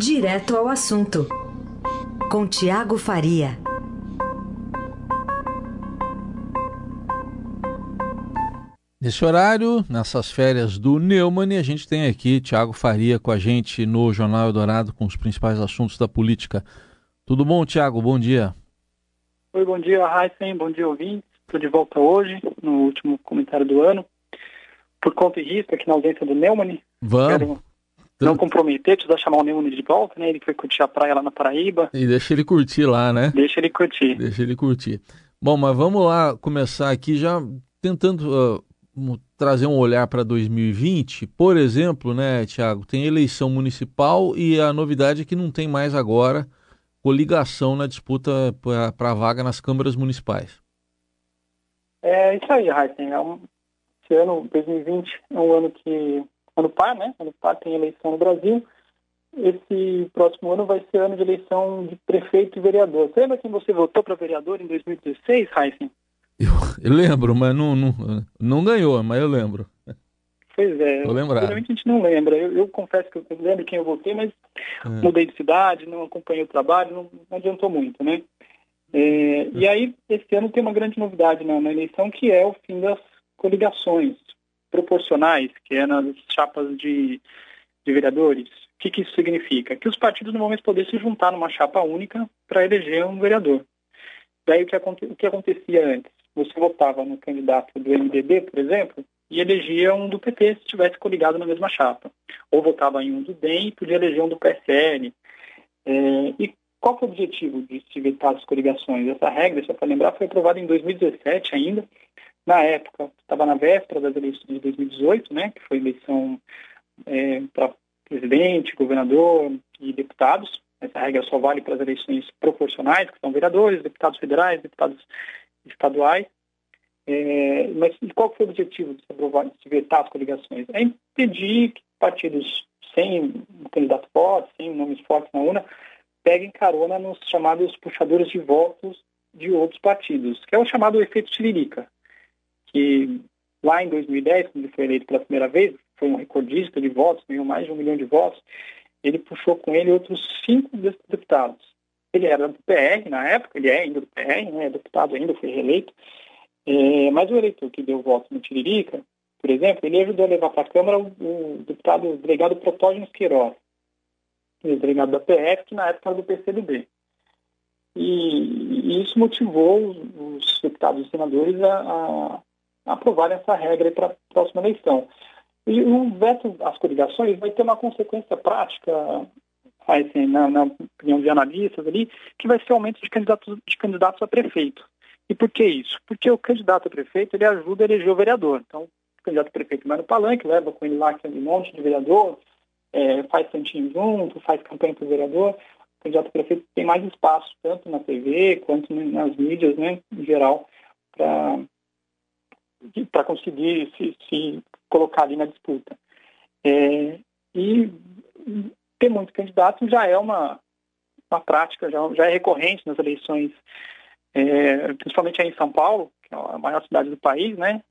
Direto ao assunto, com Tiago Faria. Nesse horário, nessas férias do Neumann, a gente tem aqui Tiago Faria com a gente no Jornal Eldorado com os principais assuntos da política. Tudo bom, Tiago? Bom dia. Oi, bom dia, Heisen. Bom dia, ouvintes. Estou de volta hoje, no último comentário do ano. Por conta e risco, aqui na ausência do Neumann. Vamos. Quero não comprometer, precisa chamar o Neumann de volta, né? Ele foi curtir a praia lá na Paraíba. E deixa ele curtir lá, né? Deixa ele curtir. Deixa ele curtir. Bom, mas vamos lá começar aqui já tentando uh, trazer um olhar para 2020. Por exemplo, né, Tiago, tem eleição municipal e a novidade é que não tem mais agora coligação na disputa para a vaga nas câmaras municipais. É isso aí, Heisen. É um, esse ano, 2020, é um ano que ano par, né? Ano par tem eleição no Brasil. Esse próximo ano vai ser ano de eleição de prefeito e vereador. Você lembra quem você votou para vereador em 2016, Heisen? Eu, eu, lembro, mas não, não, não ganhou, mas eu lembro. Pois é, geralmente a gente não lembra. Eu, eu, confesso que eu lembro quem eu votei, mas é. mudei de cidade, não acompanhei o trabalho, não, não adiantou muito, né? É, e aí, esse ano tem uma grande novidade na, na eleição, que é o fim das coligações proporcionais, que é nas chapas de, de vereadores. O que, que isso significa? Que os partidos não vão mais poder se juntar numa chapa única para eleger um vereador. Daí o que, o que acontecia antes? Você votava no candidato do MDB, por exemplo, e elegia um do PT se estivesse coligado na mesma chapa. Ou votava em um do DEM e podia eleger um do PSL. É, e qual foi o objetivo de se evitar as coligações? Essa regra, só para lembrar, foi aprovada em 2017 ainda, na época, estava na véspera das eleições de 2018, né, que foi eleição é, para presidente, governador e deputados. Essa regra só vale para as eleições proporcionais, que são vereadores, deputados federais, deputados estaduais. É, mas qual foi o objetivo de se, aprovar, de se vetar as coligações? É impedir que partidos sem um candidato forte, sem nomes fortes na urna, peguem carona nos chamados puxadores de votos de outros partidos, que é o chamado efeito tiririca que lá em 2010, quando ele foi eleito pela primeira vez, foi um recordista de votos, ganhou mais de um milhão de votos, ele puxou com ele outros cinco deputados. Ele era do PR na época, ele é ainda do PR, né, é deputado ainda, foi reeleito, é, mas o eleitor que deu voto no Tiririca, por exemplo, ele ajudou a levar para a Câmara o, o deputado, o delegado Protógenes Queiroz, delegado da PF, que na época era do PCdoB. E, e isso motivou os, os deputados e senadores a, a aprovarem essa regra para a próxima eleição. E o veto às coligações vai ter uma consequência prática, assim, na, na, opinião de analistas ali, que vai ser o aumento de candidatos, de candidatos a prefeito. E por que isso? Porque o candidato a prefeito ele ajuda a eleger o vereador. Então, o candidato a prefeito vai no palanque, leva com ele lá aquele monte de vereador, é, faz santinho junto, faz campanha para o vereador. O candidato a prefeito tem mais espaço, tanto na TV quanto nas mídias, né, em geral, para para conseguir se, se, colocar ali na disputa. É, e ter muitos candidatos já é uma, uma prática, já, já é recorrente nas eleições, é, principalmente aí em São Paulo, que é a maior cidade do país, né?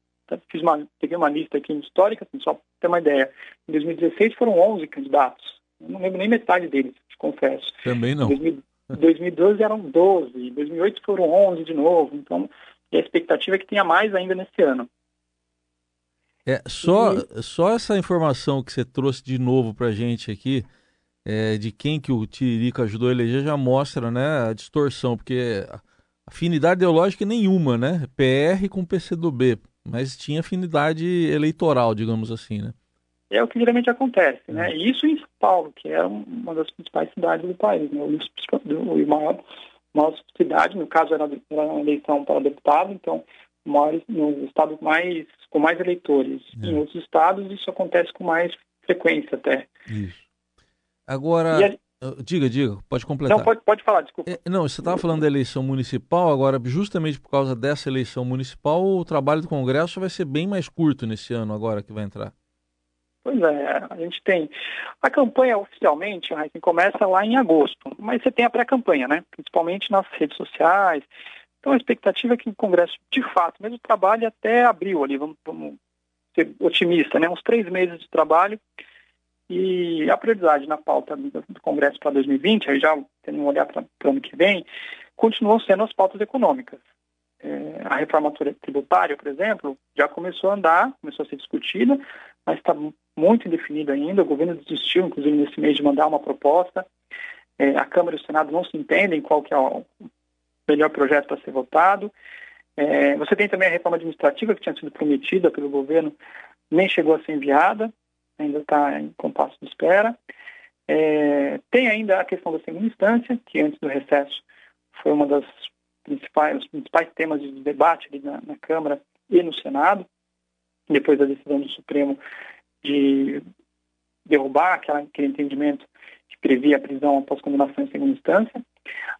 Fiz uma, peguei uma lista aqui histórica, assim, só para ter uma ideia. Em 2016 foram 11 candidatos. Eu não lembro nem metade deles, te confesso. Também não. Em 2012 eram 12, em 2008 foram 11 de novo. Então, e a expectativa é que tenha mais ainda nesse ano. É, só, e... só essa informação que você trouxe de novo para a gente aqui, é, de quem que o Tiririca ajudou a eleger, já mostra né, a distorção, porque afinidade ideológica nenhuma, né? PR com PCdoB, mas tinha afinidade eleitoral, digamos assim, né? É o que geralmente acontece, né? E isso em São Paulo, que é uma das principais cidades do país, né? O maior nossa cidade, no caso era, era uma eleição para deputado, então maiores, no estado mais, com mais eleitores. É. Em outros estados isso acontece com mais frequência até. Isso. Agora, a... Ah, diga, diga, pode completar. Não, pode, pode falar, desculpa. É, não, você estava falando da eleição municipal, agora justamente por causa dessa eleição municipal, o trabalho do Congresso vai ser bem mais curto nesse ano agora que vai entrar. Pois é, a gente tem. A campanha oficialmente, a gente começa lá em agosto, mas você tem a pré-campanha, né? Principalmente nas redes sociais. Então a expectativa é que o Congresso, de fato, mesmo trabalhe até abril ali, vamos, vamos ser otimista, né? Uns três meses de trabalho E a prioridade na pauta do Congresso para 2020, aí já tendo um olhar para o ano que vem, continuam sendo as pautas econômicas. É, a reforma tributária, por exemplo, já começou a andar, começou a ser discutida, mas está muito indefinida ainda. O governo desistiu, inclusive, nesse mês de mandar uma proposta. É, a Câmara e o Senado não se entendem qual que é o melhor projeto para ser votado. É, você tem também a reforma administrativa que tinha sido prometida pelo governo, nem chegou a ser enviada ainda está em compasso de espera. É, tem ainda a questão da segunda instância, que antes do recesso foi uma das principais, os principais temas de debate na, na Câmara e no Senado, depois da decisão do Supremo de derrubar aquela, aquele entendimento que previa a prisão após condenação em segunda instância.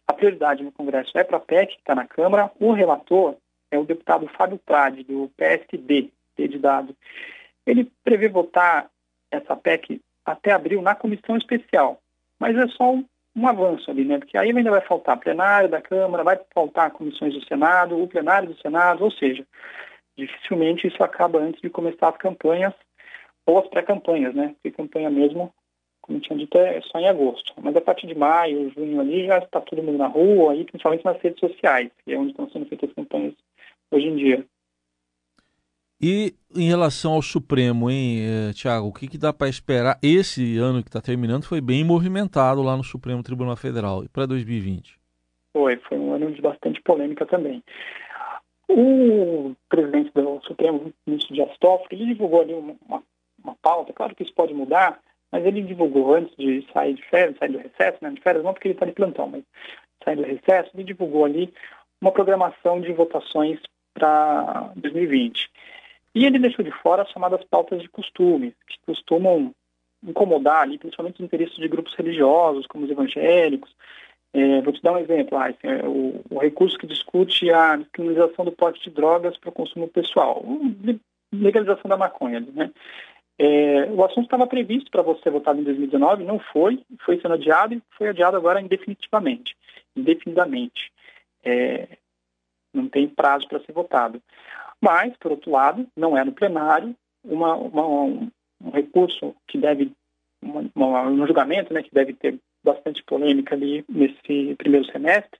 A prioridade no Congresso é para a PEC, que está na Câmara. O relator é o deputado Fábio Prade, do PSB, P de dado. Ele prevê votar essa PEC até abril na comissão especial. Mas é só um, um, avanço ali, né? Porque aí ainda vai faltar plenário da Câmara, vai faltar comissões do Senado, o plenário do Senado, ou seja, dificilmente isso acaba antes de começar as campanhas ou as pré-campanhas, né? Porque campanha mesmo, como tinha dito, é só em agosto. Mas a partir de maio, junho ali, já está todo mundo na rua, aí, principalmente nas redes sociais, que é onde estão sendo feitas as campanhas hoje em dia. E em relação ao Supremo, hein, eh, Tiago, o que, que dá para esperar? Esse ano que está terminando foi bem movimentado lá no Supremo Tribunal Federal. E para 2020? Foi, foi um ano de bastante polêmica também. O presidente do Supremo, ministro Dias Toffoli, ele divulgou ali uma, uma, pauta, claro que isso pode mudar, mas ele divulgou antes de sair de férias, sair do recesso, né, de férias não porque ele está de plantão, mas sair do recesso, ele divulgou ali uma programação de votações para 2020. E ele deixou de fora as chamadas pautas de costume, que costumam incomodar ali, principalmente os interesses de grupos religiosos, como os evangélicos. É, vou te dar um exemplo, ah, é, o, o, recurso que discute a descriminalização do porte de drogas para o consumo pessoal, legalização da maconha, né? É, o assunto estava previsto para você votar em 2019, não foi, foi sendo adiado e foi adiado agora indefinitivamente, indefinidamente. É, não tem prazo para ser votado. Mas, por outro lado, não é no plenário, uma, uma, um, um, recurso que deve, uma, um julgamento né, que deve ter bastante polêmica ali nesse primeiro semestre,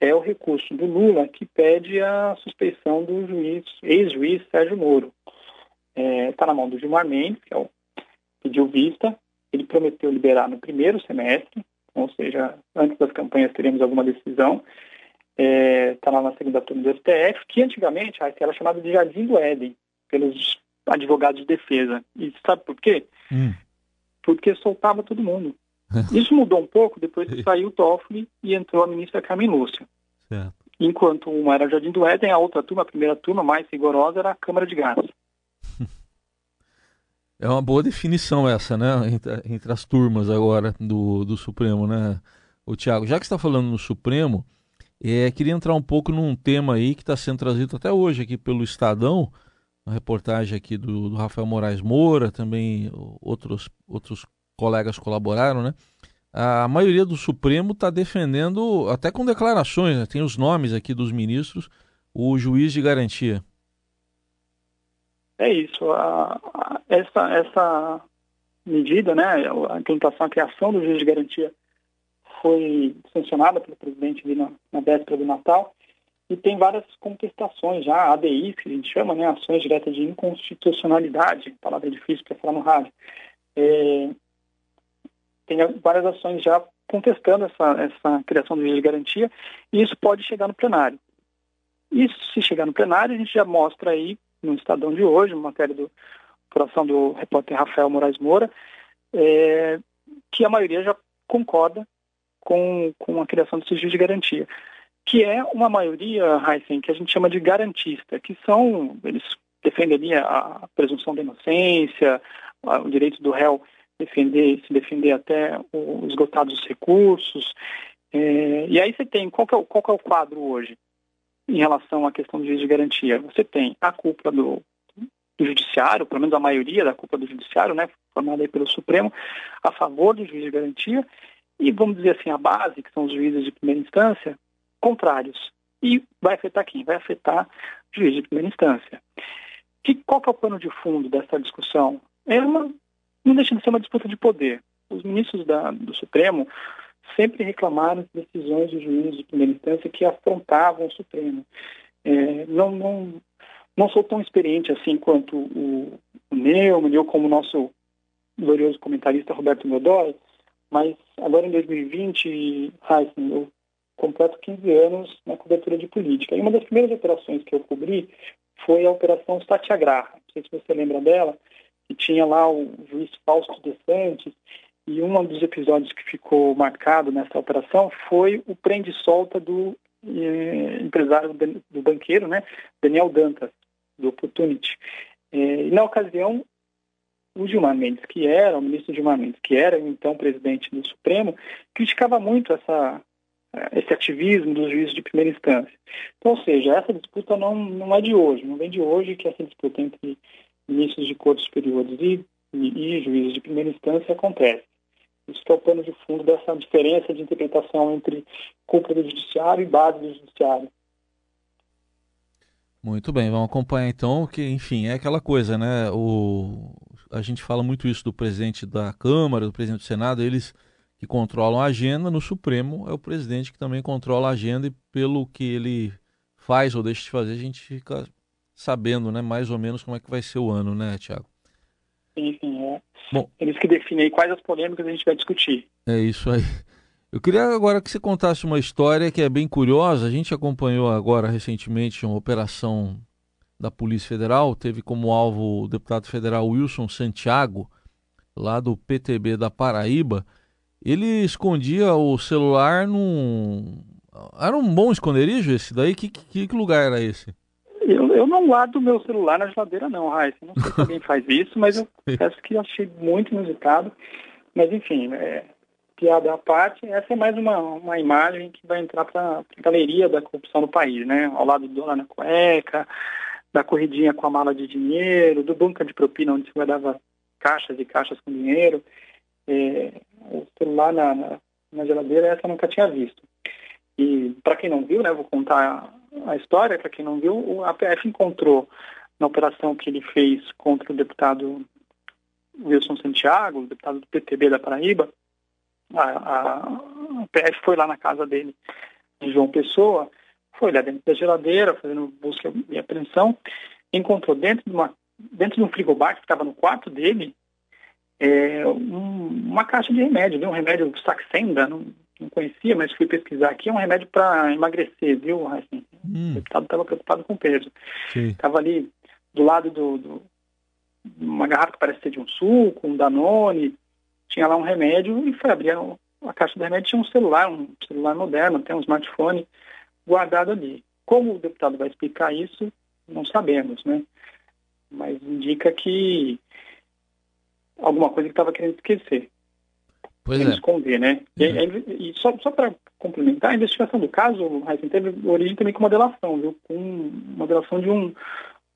é o recurso do Lula que pede a suspeição do juiz, ex-juiz Sérgio Moro. Está é, tá na mão do Gilmar Mendes, que é o pediu vista, ele prometeu liberar no primeiro semestre, ou seja, antes das campanhas teremos alguma decisão, está é, tá lá na segunda turma do STF, que antigamente era chamado de Jardim do Éden, pelos advogados de defesa. E sabe por quê? Hum. Porque soltava todo mundo. Isso mudou um pouco depois que saiu o Toffoli e entrou a ministra Carmen Lúcia. Certo. Enquanto uma era o Jardim do Éden, a outra turma, a primeira turma mais rigorosa, era a Câmara de Gás. É uma boa definição essa, né? Entre, entre as turmas agora do, do Supremo, né? O Tiago, já que está falando no Supremo, é, queria entrar um pouco num tema aí que está sendo trazido até hoje aqui pelo Estadão, uma reportagem aqui do, do, Rafael Moraes Moura, também outros, outros colegas colaboraram, né? A maioria do Supremo está defendendo, até com declarações, né? tem os nomes aqui dos ministros, o juiz de garantia. É isso. A, a, essa, essa medida, né, a implantação, a criação do juiz de garantia foi sancionada pelo presidente ali na, na véspera do Natal e tem várias contestações já, ADIs, que a gente chama, né, ações diretas de inconstitucionalidade, palavra difícil para falar no rádio. É, tem várias ações já contestando essa, essa criação do juiz de garantia e isso pode chegar no plenário. Isso, se chegar no plenário, a gente já mostra aí no Estadão de hoje, matéria do coração do repórter Rafael Moraes Moura, é, que a maioria já concorda com, com a criação do sigilo de garantia, que é uma maioria, Heisen, que a gente chama de garantista, que são, eles defendem a presunção da inocência, o direito do réu defender, se defender até o dos recursos. É, e aí você tem, qual, é o, qual é o quadro hoje em relação à questão do juiz de garantia? Você tem a culpa do, do judiciário, pelo menos a maioria da culpa do judiciário, né, formada aí pelo Supremo, a favor do juiz de garantia, e vamos dizer assim, a base, que são os juízes de primeira instância, contrários. E vai afetar quem? Vai afetar o juiz de primeira instância. Que, qual que é o plano de fundo dessa discussão? É uma não deixa de ser uma disputa de poder. Os ministros da, do Supremo sempre reclamaram de decisões de juízes de primeira instância que afrontavam o Supremo. É, não, não, não sou tão experiente assim quanto o, o Neumann, eu como nosso glorioso comentarista Roberto Godoy, mas agora em 2020, Heisen, eu completo 15 anos na cobertura de política. E uma das primeiras operações que eu cobri foi a Operação Satyagraha. Não sei se você lembra dela, que tinha lá o juiz Fausto de Santos, e um dos episódios que ficou marcado nessa operação foi o prende-solta do eh, empresário, do banqueiro, né, Daniel Dantas, do Opportunity. Eh, na ocasião, o Gilmar Mendes, que era, o ministro Gilmar Mendes, que era então presidente do Supremo, criticava muito essa, esse ativismo dos juízes de primeira instância. Então, ou seja, essa disputa não, não é de hoje, não vem de hoje que essa disputa entre ministros de cortes superiores e, e, e juízes de primeira instância acontece. Isso é o pano de fundo dessa diferença de interpretação entre cúpula do judiciário e base do judiciário. Muito bem, vamos acompanhar então, que enfim, é aquela coisa, né? O, a gente fala muito isso do presidente da Câmara, do presidente do Senado, eles que controlam a agenda, no Supremo é o presidente que também controla a agenda e pelo que ele faz ou deixa de fazer, a gente fica sabendo, né, mais ou menos como é que vai ser o ano, né, Tiago? Sim, sim, é. Bom, Eles que definem quais as polêmicas a gente vai discutir. É isso aí. Eu queria agora que você contasse uma história que é bem curiosa. A gente acompanhou agora recentemente uma operação da Polícia Federal, teve como alvo o deputado federal Wilson Santiago, lá do PTB da Paraíba. Ele escondia o celular num. Era um bom esconderijo esse daí? Que, que, que lugar era esse? Eu, eu não guardo meu celular na geladeira, não, Raíssa. Não sei se alguém faz isso, mas eu peço que achei muito inusitado. Mas, enfim, é, piada à parte, essa é mais uma, uma imagem que vai entrar para a galeria da corrupção no país, né? Ao lado do dólar na cueca, da corridinha com a mala de dinheiro, do bunker de propina onde se guardava caixas e caixas com dinheiro. É, o celular na, na, na, geladeira, essa eu nunca tinha visto. E para quem não viu, né, vou contar a história, para quem não viu, o APF encontrou na operação que ele fez contra o deputado Wilson Santiago, deputado do PTB da Paraíba, a, a, a PF foi lá na casa dele, de João Pessoa, foi lá dentro da geladeira, fazendo busca e apreensão, encontrou dentro de, uma, dentro de um frigobar que ficava no quarto dele é, um, uma caixa de remédio, viu? um remédio Saxenda, não, não conhecia, mas fui pesquisar aqui, é um remédio para emagrecer, viu? Assim, hum. O deputado estava preocupado com o peso. Estava ali do lado do, do, uma garrafa que parece ser de um suco, um Danone, tinha lá um remédio e foi abrir a, a caixa do remédio, tinha um celular, um celular moderno, tem um smartphone, guardado ali. Como o deputado vai explicar isso, não sabemos, né? Mas indica que alguma coisa que estava querendo esquecer. Pois é. esconder, né? E, uhum. e, só, só para complementar, a investigação do caso, Heisen, teve origem também com uma delação, viu? Com uma delação de um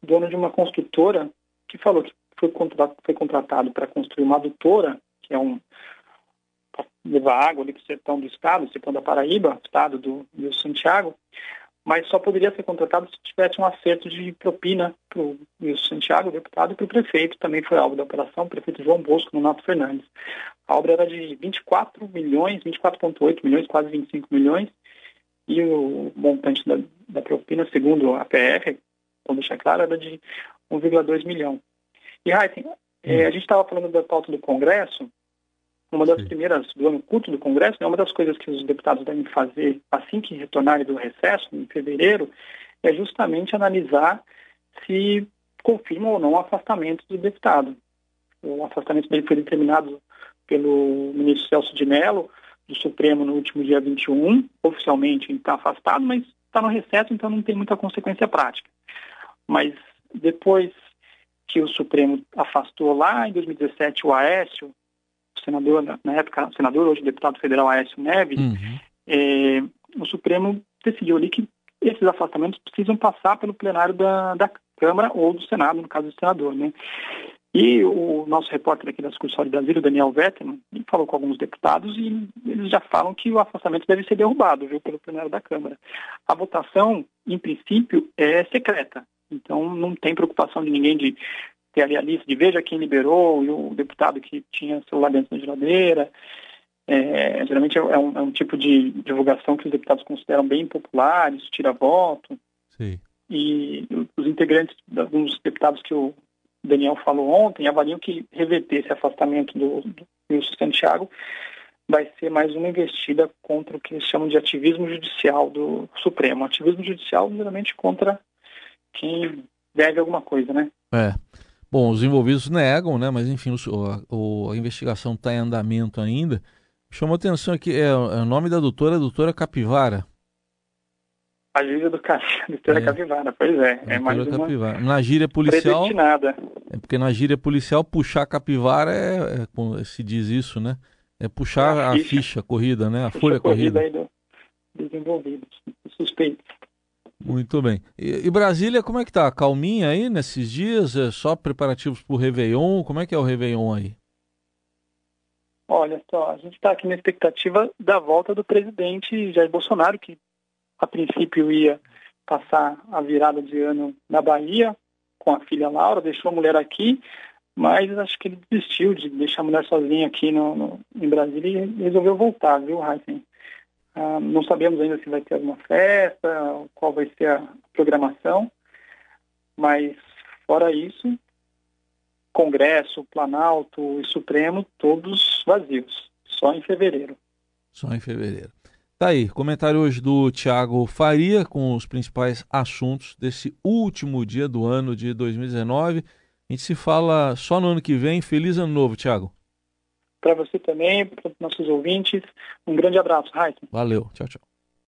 dono de uma construtora que falou que foi, contratado, foi contratado para construir uma adutora, que é um levar água ali para o sertão do estado, sertão da Paraíba, estado do Rio Santiago, mas só poderia ser contratado se tivesse um acerto de propina para o Rio Santiago, deputado, e para o prefeito, também foi alvo da operação, o prefeito João Bosco, no Nato Fernandes. A obra era de 24 milhões, 24,8 milhões, quase 25 milhões, e o montante da, da propina, segundo a PR, vamos deixar claro, era de 1,2 milhão. E, Heisen, é, a gente estava falando da pauta do Congresso, uma das Sim. primeiras do ano culto do Congresso, né, uma das coisas que os deputados devem fazer assim que retornarem do recesso, em fevereiro, é justamente analisar se confirma ou não o afastamento do deputado. O afastamento dele foi determinado pelo ministro Celso de Mello, do Supremo, no último dia 21. Oficialmente está afastado, mas está no recesso, então não tem muita consequência prática. Mas depois que o Supremo afastou lá em 2017 o Aécio, senador, na época, senador, hoje deputado federal Aécio Neves, uhum. é, o Supremo decidiu ali que esses afastamentos precisam passar pelo plenário da, da Câmara ou do Senado, no caso do senador, né? E o nosso repórter aqui da Sucursal de Brasília, Daniel Vetterman, falou com alguns deputados e eles já falam que o afastamento deve ser derrubado, viu, pelo plenário da Câmara. A votação, em princípio, é secreta, então não tem preocupação de ninguém de ter ali a lista de veja quem liberou e o deputado que tinha celular dentro da geladeira. É, geralmente é um, é um, tipo de divulgação que os deputados consideram bem popular, isso tira voto. Sim. E os integrantes, alguns deputados que o Daniel falou ontem, avaliam que reverter esse afastamento do, do Wilson Santiago vai ser mais uma investida contra o que eles chamam de ativismo judicial do Supremo. Ativismo judicial, geralmente, contra quem deve alguma coisa, né? É. Bom, os envolvidos negam, né? Mas, enfim, o, a, a investigação está em andamento ainda. Chamou atenção aqui, é, é, o nome da doutora, a doutora Capivara. A gíria do doutora é. Capivara, pois é. é mais uma Capivara. Na gíria policial... É porque na gíria policial, puxar capivara é, é, se diz isso, né? É puxar é a, ficha, a ficha corrida, né? A folha corrida. Aí do, suspeitos. Muito bem. E, e, Brasília, como é que tá? Calminha aí nesses dias? É só preparativos para o Réveillon? Como é que é o Réveillon aí? Olha só, a gente está aqui na expectativa da volta do presidente Jair Bolsonaro, que a princípio ia passar a virada de ano na Bahia com a filha Laura, deixou a mulher aqui, mas acho que ele desistiu de deixar a mulher sozinha aqui no, no em Brasília e resolveu voltar, viu, Heisen? Ah, não sabemos ainda se vai ter alguma festa, qual vai ser a programação, mas fora isso, Congresso, Planalto e Supremo, todos vazios, só em fevereiro. Só em fevereiro. Tá aí, comentário hoje do Tiago Faria com os principais assuntos desse último dia do ano de 2019. A gente se fala só no ano que vem. Feliz ano novo, Tiago. Para você também, para os nossos ouvintes. Um grande abraço, Raíssa. Valeu, tchau, tchau.